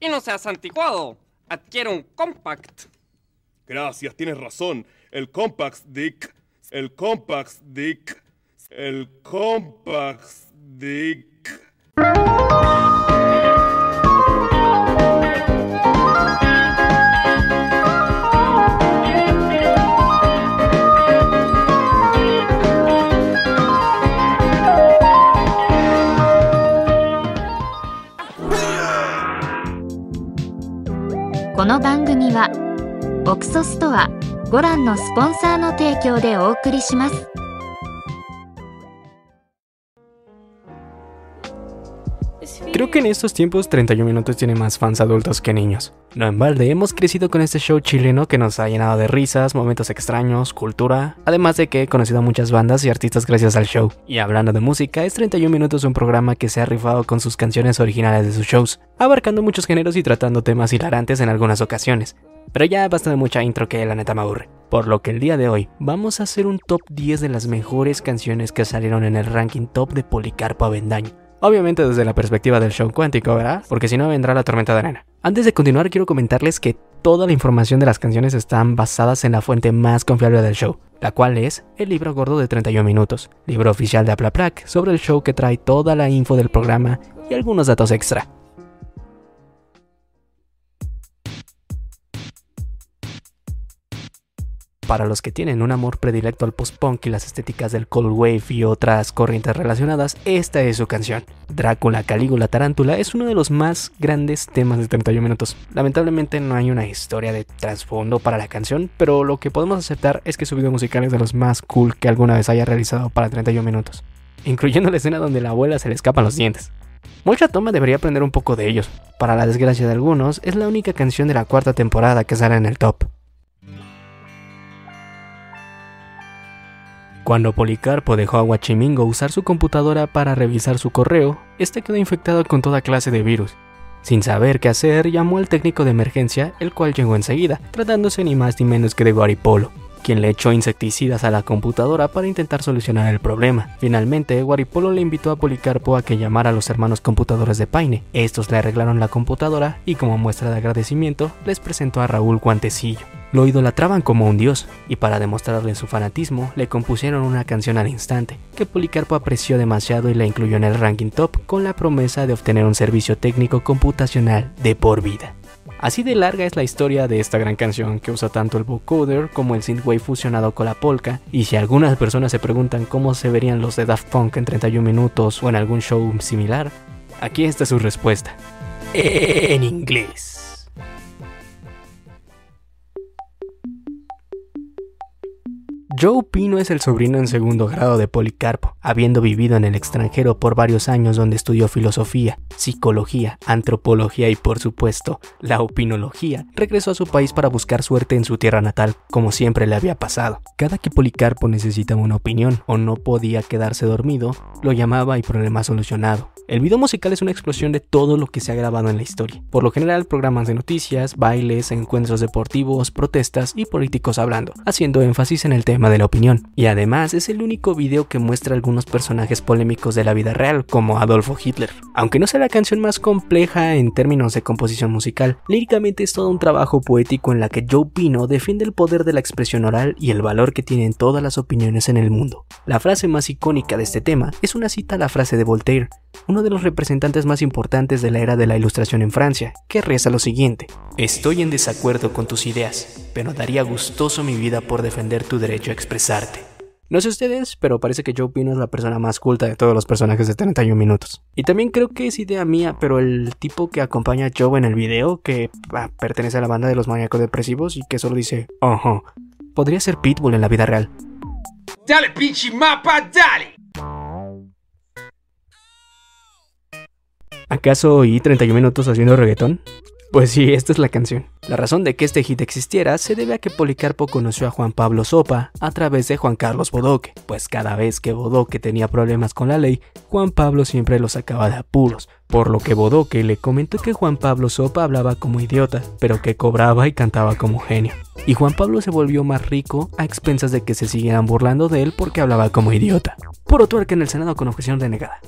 Y no seas anticuado. Adquiere un compact. Gracias, tienes razón. El compact dick. El compact dick. El compact dick. この番組はオクソストアご覧のスポンサーの提供でお送りします。Creo que en estos tiempos 31 minutos tiene más fans adultos que niños. No en balde, hemos crecido con este show chileno que nos ha llenado de risas, momentos extraños, cultura, además de que he conocido a muchas bandas y artistas gracias al show. Y hablando de música, es 31 minutos un programa que se ha rifado con sus canciones originales de sus shows, abarcando muchos géneros y tratando temas hilarantes en algunas ocasiones. Pero ya basta de mucha intro que la neta me aburre. Por lo que el día de hoy vamos a hacer un top 10 de las mejores canciones que salieron en el ranking top de Policarpo Avendaño. Obviamente desde la perspectiva del show cuántico, ¿verdad? Porque si no vendrá la tormenta de arena. Antes de continuar quiero comentarles que toda la información de las canciones están basadas en la fuente más confiable del show, la cual es el libro gordo de 31 minutos, libro oficial de Aplaplac sobre el show que trae toda la info del programa y algunos datos extra. Para los que tienen un amor predilecto al post-punk y las estéticas del cold wave y otras corrientes relacionadas, esta es su canción. Drácula, Calígula, Tarántula es uno de los más grandes temas de 31 minutos. Lamentablemente no hay una historia de trasfondo para la canción, pero lo que podemos aceptar es que su video musical es de los más cool que alguna vez haya realizado para 31 minutos, incluyendo la escena donde la abuela se le escapan los dientes. Mucha toma debería aprender un poco de ellos. Para la desgracia de algunos, es la única canción de la cuarta temporada que sale en el top. Cuando Policarpo dejó a Guachimingo usar su computadora para revisar su correo, este quedó infectado con toda clase de virus. Sin saber qué hacer, llamó al técnico de emergencia, el cual llegó enseguida, tratándose ni más ni menos que de Guaripolo, quien le echó insecticidas a la computadora para intentar solucionar el problema. Finalmente, Guaripolo le invitó a Policarpo a que llamara a los hermanos computadores de Paine. Estos le arreglaron la computadora y como muestra de agradecimiento les presentó a Raúl Guantecillo. Lo idolatraban como un dios, y para demostrarle su fanatismo, le compusieron una canción al instante, que Policarpo apreció demasiado y la incluyó en el ranking top con la promesa de obtener un servicio técnico computacional de por vida. Así de larga es la historia de esta gran canción que usa tanto el vocoder como el synthwave fusionado con la polka, y si algunas personas se preguntan cómo se verían los de Daft Punk en 31 minutos o en algún show similar, aquí está su respuesta. En inglés. Joe Pino es el sobrino en segundo grado de Policarpo, habiendo vivido en el extranjero por varios años donde estudió filosofía, psicología, antropología y por supuesto la opinología. Regresó a su país para buscar suerte en su tierra natal, como siempre le había pasado. Cada que Policarpo necesitaba una opinión o no podía quedarse dormido, lo llamaba y problema solucionado. El video musical es una explosión de todo lo que se ha grabado en la historia. Por lo general, programas de noticias, bailes, encuentros deportivos, protestas y políticos hablando, haciendo énfasis en el tema de la opinión. Y además es el único video que muestra algunos personajes polémicos de la vida real, como Adolfo Hitler. Aunque no sea la canción más compleja en términos de composición musical, líricamente es todo un trabajo poético en la que Joe Pino defiende el poder de la expresión oral y el valor que tienen todas las opiniones en el mundo. La frase más icónica de este tema es una cita a la frase de Voltaire, de los representantes más importantes de la era de la Ilustración en Francia, que reza lo siguiente. Estoy en desacuerdo con tus ideas, pero daría gustoso mi vida por defender tu derecho a expresarte. No sé ustedes, pero parece que Joe Pino es la persona más culta de todos los personajes de 31 minutos. Y también creo que es idea mía, pero el tipo que acompaña a Joe en el video, que ah, pertenece a la banda de los maníacos depresivos y que solo dice, ajá, podría ser Pitbull en la vida real. Dale, pinche mapa, dale. ¿Acaso oí 31 minutos haciendo reggaetón? Pues sí, esta es la canción. La razón de que este hit existiera se debe a que Policarpo conoció a Juan Pablo Sopa a través de Juan Carlos Bodoque, pues cada vez que Bodoque tenía problemas con la ley, Juan Pablo siempre lo sacaba de apuros, por lo que Bodoque le comentó que Juan Pablo Sopa hablaba como idiota, pero que cobraba y cantaba como genio. Y Juan Pablo se volvió más rico a expensas de que se siguieran burlando de él porque hablaba como idiota. Por otro en el Senado con objeción denegada.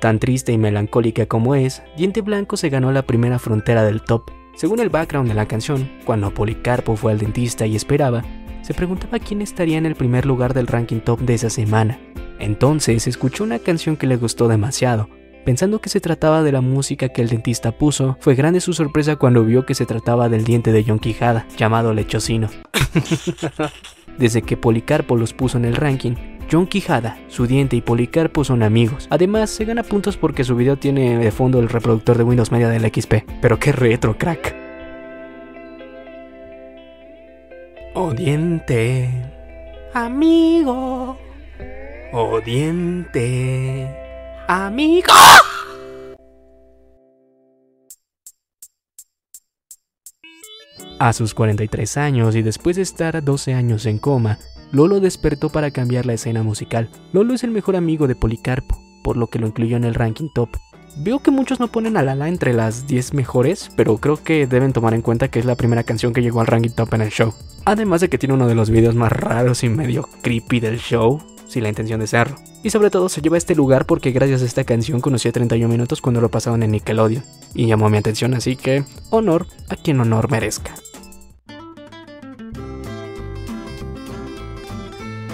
Tan triste y melancólica como es, Diente Blanco se ganó la primera frontera del top. Según el background de la canción, cuando Policarpo fue al dentista y esperaba, se preguntaba quién estaría en el primer lugar del ranking top de esa semana. Entonces escuchó una canción que le gustó demasiado. Pensando que se trataba de la música que el dentista puso, fue grande su sorpresa cuando vio que se trataba del diente de John Quijada, llamado Lechocino. Desde que Policarpo los puso en el ranking, John Quijada, su diente y Policarpo son amigos. Además, se gana puntos porque su video tiene de fondo el reproductor de Windows Media del XP. Pero qué retro, crack. Oh diente, amigo. Oh diente, amigo. A sus 43 años y después de estar 12 años en coma, Lolo despertó para cambiar la escena musical. Lolo es el mejor amigo de Policarpo, por lo que lo incluyó en el ranking top. Veo que muchos no ponen a Lala entre las 10 mejores, pero creo que deben tomar en cuenta que es la primera canción que llegó al ranking top en el show. Además de que tiene uno de los videos más raros y medio creepy del show, sin la intención de serlo. Y sobre todo se lleva a este lugar porque gracias a esta canción conocí a 31 minutos cuando lo pasaban en Nickelodeon. Y llamó mi atención, así que honor a quien honor merezca.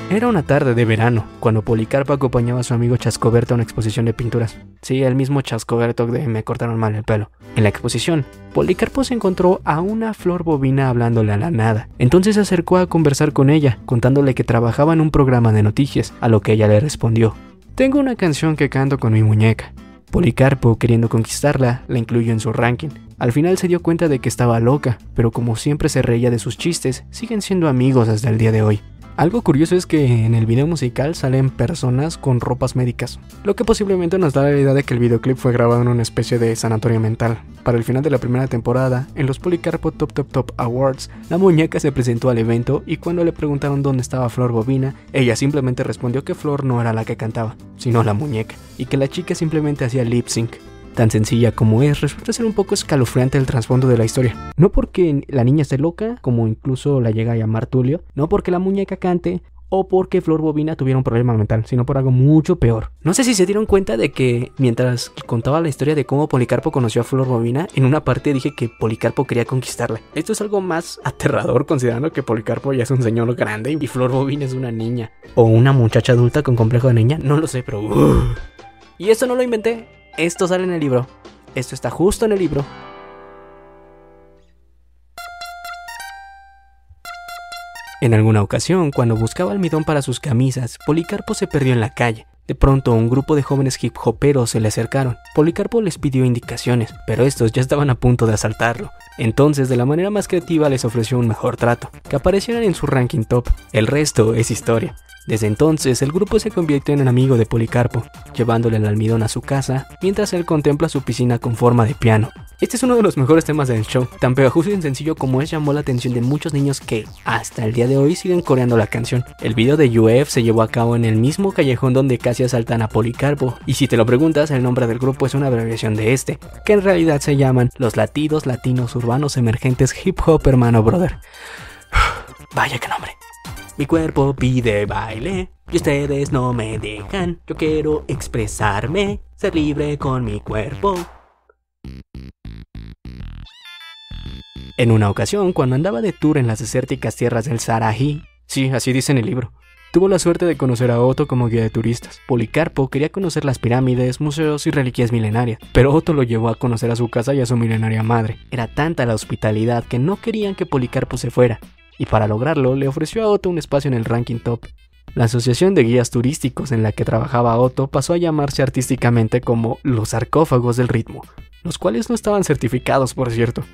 Era una tarde de verano, cuando Policarpo acompañaba a su amigo Chascoberto a una exposición de pinturas. Sí, el mismo Chascoberto de Me cortaron mal el pelo. En la exposición, Policarpo se encontró a una flor bobina hablándole a la nada. Entonces se acercó a conversar con ella, contándole que trabajaba en un programa de noticias, a lo que ella le respondió. Tengo una canción que canto con mi muñeca. Policarpo, queriendo conquistarla, la incluyó en su ranking. Al final se dio cuenta de que estaba loca, pero como siempre se reía de sus chistes, siguen siendo amigos hasta el día de hoy. Algo curioso es que en el video musical salen personas con ropas médicas, lo que posiblemente nos da la idea de que el videoclip fue grabado en una especie de sanatorio mental. Para el final de la primera temporada, en los Policarpo Top Top Top Awards, la muñeca se presentó al evento y cuando le preguntaron dónde estaba Flor Bobina, ella simplemente respondió que Flor no era la que cantaba, sino la muñeca, y que la chica simplemente hacía lip sync. Tan sencilla como es, resulta ser un poco escalofriante el trasfondo de la historia. No porque la niña esté loca, como incluso la llega a llamar Tulio, no porque la muñeca cante, o porque Flor Bobina tuviera un problema mental, sino por algo mucho peor. No sé si se dieron cuenta de que mientras contaba la historia de cómo Policarpo conoció a Flor Bobina, en una parte dije que Policarpo quería conquistarla. Esto es algo más aterrador considerando que Policarpo ya es un señor grande y Flor Bobina es una niña. O una muchacha adulta con complejo de niña, no lo sé, pero... Y esto no lo inventé, esto sale en el libro. Esto está justo en el libro. En alguna ocasión, cuando buscaba almidón para sus camisas, Policarpo se perdió en la calle. De pronto, un grupo de jóvenes hip hoperos se le acercaron. Policarpo les pidió indicaciones, pero estos ya estaban a punto de asaltarlo. Entonces, de la manera más creativa, les ofreció un mejor trato, que aparecieran en su ranking top. El resto es historia. Desde entonces, el grupo se convirtió en amigo de Policarpo, llevándole el almidón a su casa, mientras él contempla su piscina con forma de piano. Este es uno de los mejores temas del show, tan pegajoso y sencillo como es llamó la atención de muchos niños que, hasta el día de hoy, siguen coreando la canción. El video de UF se llevó a cabo en el mismo callejón donde casi asaltan a Policarpo, y si te lo preguntas, el nombre del grupo es una abreviación de este, que en realidad se llaman Los Latidos Latinos Urbanos Emergentes Hip Hop Hermano Brother. Vaya que nombre. Mi cuerpo pide baile y ustedes no me dejan. Yo quiero expresarme, ser libre con mi cuerpo. En una ocasión, cuando andaba de tour en las desérticas tierras del Sarají, sí, así dice en el libro, tuvo la suerte de conocer a Otto como guía de turistas. Policarpo quería conocer las pirámides, museos y reliquias milenarias, pero Otto lo llevó a conocer a su casa y a su milenaria madre. Era tanta la hospitalidad que no querían que Policarpo se fuera, y para lograrlo le ofreció a Otto un espacio en el ranking top. La asociación de guías turísticos en la que trabajaba Otto pasó a llamarse artísticamente como los sarcófagos del ritmo, los cuales no estaban certificados por cierto.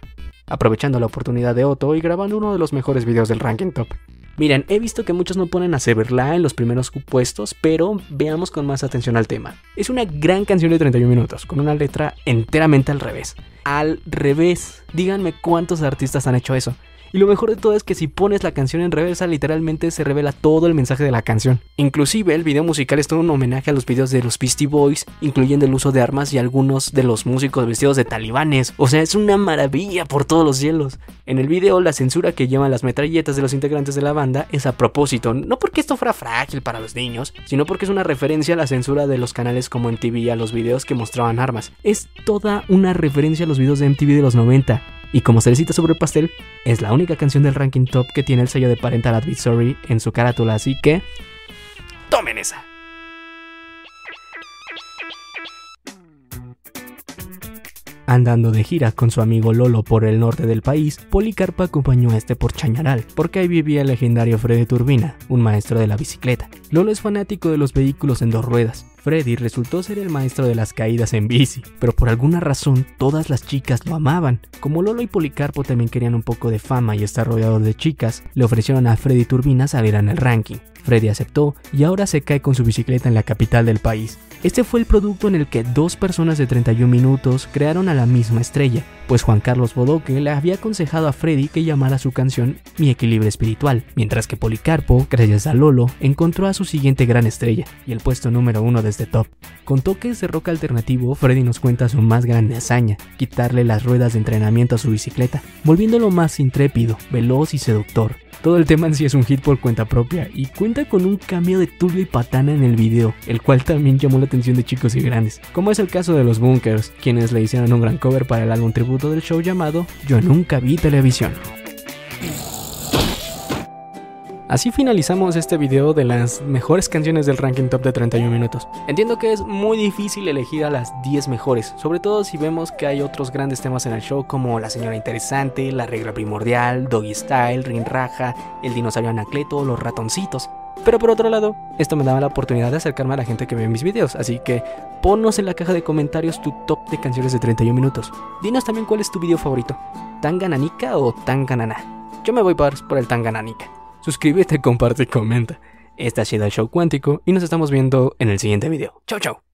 Aprovechando la oportunidad de Otto y grabando uno de los mejores videos del ranking top. Miren, he visto que muchos no ponen a Severla en los primeros puestos, pero veamos con más atención al tema. Es una gran canción de 31 minutos, con una letra enteramente al revés. Al revés. Díganme cuántos artistas han hecho eso. Y lo mejor de todo es que si pones la canción en reversa, literalmente se revela todo el mensaje de la canción. Inclusive el video musical es todo un homenaje a los videos de los Beastie Boys, incluyendo el uso de armas y algunos de los músicos vestidos de talibanes. O sea, es una maravilla por todos los cielos. En el video, la censura que llevan las metralletas de los integrantes de la banda es a propósito, no porque esto fuera frágil para los niños, sino porque es una referencia a la censura de los canales como MTV y a los videos que mostraban armas. Es toda una referencia a los videos de MTV de los 90. Y como cerecita sobre el pastel, es la única canción del ranking top que tiene el sello de Parental Advisory en su carátula, así que... ¡Tomen esa! Andando de gira con su amigo Lolo por el norte del país, Policarpa acompañó a este por Chañaral, porque ahí vivía el legendario Freddy Turbina, un maestro de la bicicleta. Lolo es fanático de los vehículos en dos ruedas. Freddy resultó ser el maestro de las caídas en bici, pero por alguna razón todas las chicas lo amaban. Como Lolo y Policarpo también querían un poco de fama y estar rodeados de chicas, le ofrecieron a Freddy Turbina salir en el ranking. Freddy aceptó y ahora se cae con su bicicleta en la capital del país. Este fue el producto en el que dos personas de 31 minutos crearon a la misma estrella, pues Juan Carlos Bodoque le había aconsejado a Freddy que llamara su canción Mi equilibrio espiritual, mientras que Policarpo, gracias a Lolo, encontró a su siguiente gran estrella y el puesto número uno de este top. Con toques de rock alternativo, Freddy nos cuenta su más grande hazaña, quitarle las ruedas de entrenamiento a su bicicleta, volviéndolo más intrépido, veloz y seductor. Todo el tema en sí es un hit por cuenta propia y cuenta con un cambio de Tulio y Patana en el video, el cual también llamó la atención de chicos y grandes, como es el caso de los Bunkers, quienes le hicieron un gran cover para el álbum tributo del show llamado Yo nunca vi televisión. Así finalizamos este video de las mejores canciones del ranking top de 31 minutos. Entiendo que es muy difícil elegir a las 10 mejores, sobre todo si vemos que hay otros grandes temas en el show como La Señora Interesante, La Regla Primordial, Doggy Style, Rin Raja, El Dinosaurio Anacleto, Los Ratoncitos. Pero por otro lado, esto me daba la oportunidad de acercarme a la gente que ve mis videos, así que ponnos en la caja de comentarios tu top de canciones de 31 minutos. Dinos también cuál es tu video favorito, ¿Tangananica o Tanganana? Yo me voy por, por el Tangananica. Suscríbete, comparte y comenta. Este ha sido el show cuántico y nos estamos viendo en el siguiente video. Chau chau.